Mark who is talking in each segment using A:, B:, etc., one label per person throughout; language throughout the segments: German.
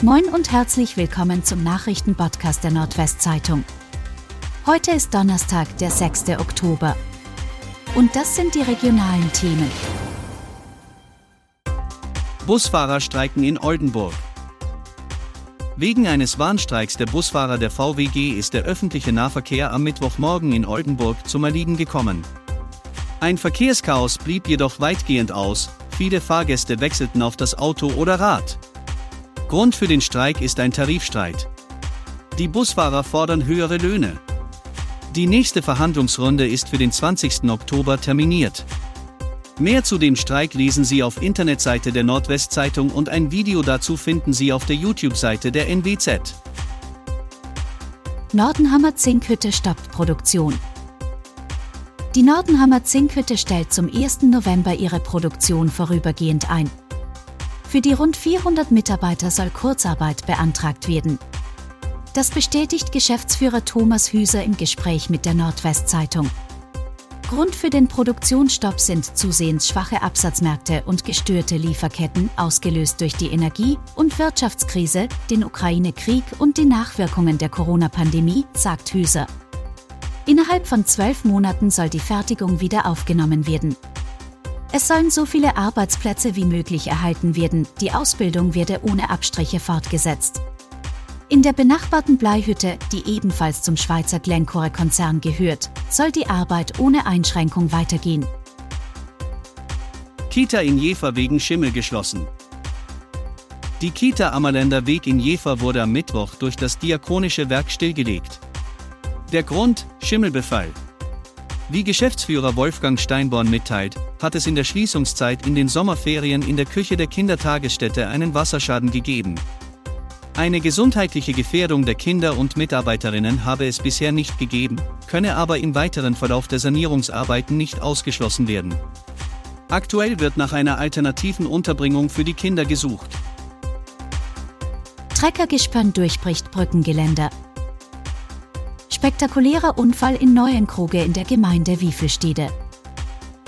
A: Moin und herzlich willkommen zum Nachrichtenpodcast der Nordwestzeitung. Heute ist Donnerstag, der 6. Oktober. Und das sind die regionalen Themen.
B: Busfahrer streiken in Oldenburg. Wegen eines Warnstreiks der Busfahrer der VWG ist der öffentliche Nahverkehr am Mittwochmorgen in Oldenburg zum Erliegen gekommen. Ein Verkehrschaos blieb jedoch weitgehend aus, viele Fahrgäste wechselten auf das Auto oder Rad. Grund für den Streik ist ein Tarifstreit. Die Busfahrer fordern höhere Löhne. Die nächste Verhandlungsrunde ist für den 20. Oktober terminiert. Mehr zu dem Streik lesen Sie auf Internetseite der Nordwestzeitung und ein Video dazu finden Sie auf der YouTube-Seite der NWZ.
A: Nordenhammer Zinkhütte stoppt Produktion. Die Nordenhammer Zinkhütte stellt zum 1. November ihre Produktion vorübergehend ein. Für die rund 400 Mitarbeiter soll Kurzarbeit beantragt werden. Das bestätigt Geschäftsführer Thomas Hüser im Gespräch mit der Nordwestzeitung. Grund für den Produktionsstopp sind zusehends schwache Absatzmärkte und gestörte Lieferketten, ausgelöst durch die Energie- und Wirtschaftskrise, den Ukraine-Krieg und die Nachwirkungen der Corona-Pandemie, sagt Hüser. Innerhalb von zwölf Monaten soll die Fertigung wieder aufgenommen werden. Es sollen so viele Arbeitsplätze wie möglich erhalten werden, die Ausbildung werde ohne Abstriche fortgesetzt. In der benachbarten Bleihütte, die ebenfalls zum Schweizer Glencore-Konzern gehört, soll die Arbeit ohne Einschränkung weitergehen.
B: Kita in Jever wegen Schimmel geschlossen. Die Kita Ammerländer Weg in Jever wurde am Mittwoch durch das Diakonische Werk stillgelegt. Der Grund: Schimmelbefall. Wie Geschäftsführer Wolfgang Steinborn mitteilt, hat es in der Schließungszeit in den Sommerferien in der Küche der Kindertagesstätte einen Wasserschaden gegeben. Eine gesundheitliche Gefährdung der Kinder und Mitarbeiterinnen habe es bisher nicht gegeben, könne aber im weiteren Verlauf der Sanierungsarbeiten nicht ausgeschlossen werden. Aktuell wird nach einer alternativen Unterbringung für die Kinder gesucht.
A: Treckergespann durchbricht Brückengeländer. Spektakulärer Unfall in Neuenkruge in der Gemeinde Wiefelstede.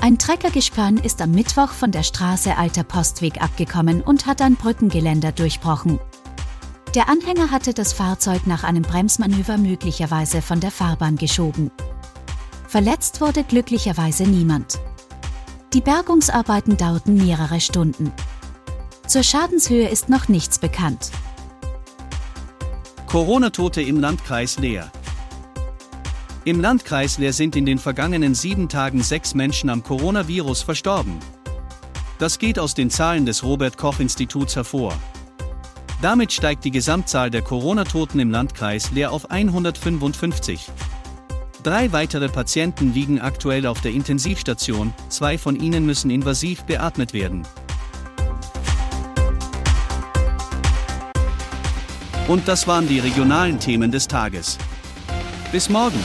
A: Ein Treckergespann ist am Mittwoch von der Straße Alter Postweg abgekommen und hat ein Brückengeländer durchbrochen. Der Anhänger hatte das Fahrzeug nach einem Bremsmanöver möglicherweise von der Fahrbahn geschoben. Verletzt wurde glücklicherweise niemand. Die Bergungsarbeiten dauerten mehrere Stunden. Zur Schadenshöhe ist noch nichts bekannt.
B: Corona-Tote im Landkreis Leer. Im Landkreis Leer sind in den vergangenen sieben Tagen sechs Menschen am Coronavirus verstorben. Das geht aus den Zahlen des Robert Koch Instituts hervor. Damit steigt die Gesamtzahl der Corona-Toten im Landkreis Leer auf 155. Drei weitere Patienten liegen aktuell auf der Intensivstation, zwei von ihnen müssen invasiv beatmet werden. Und das waren die regionalen Themen des Tages. Bis morgen!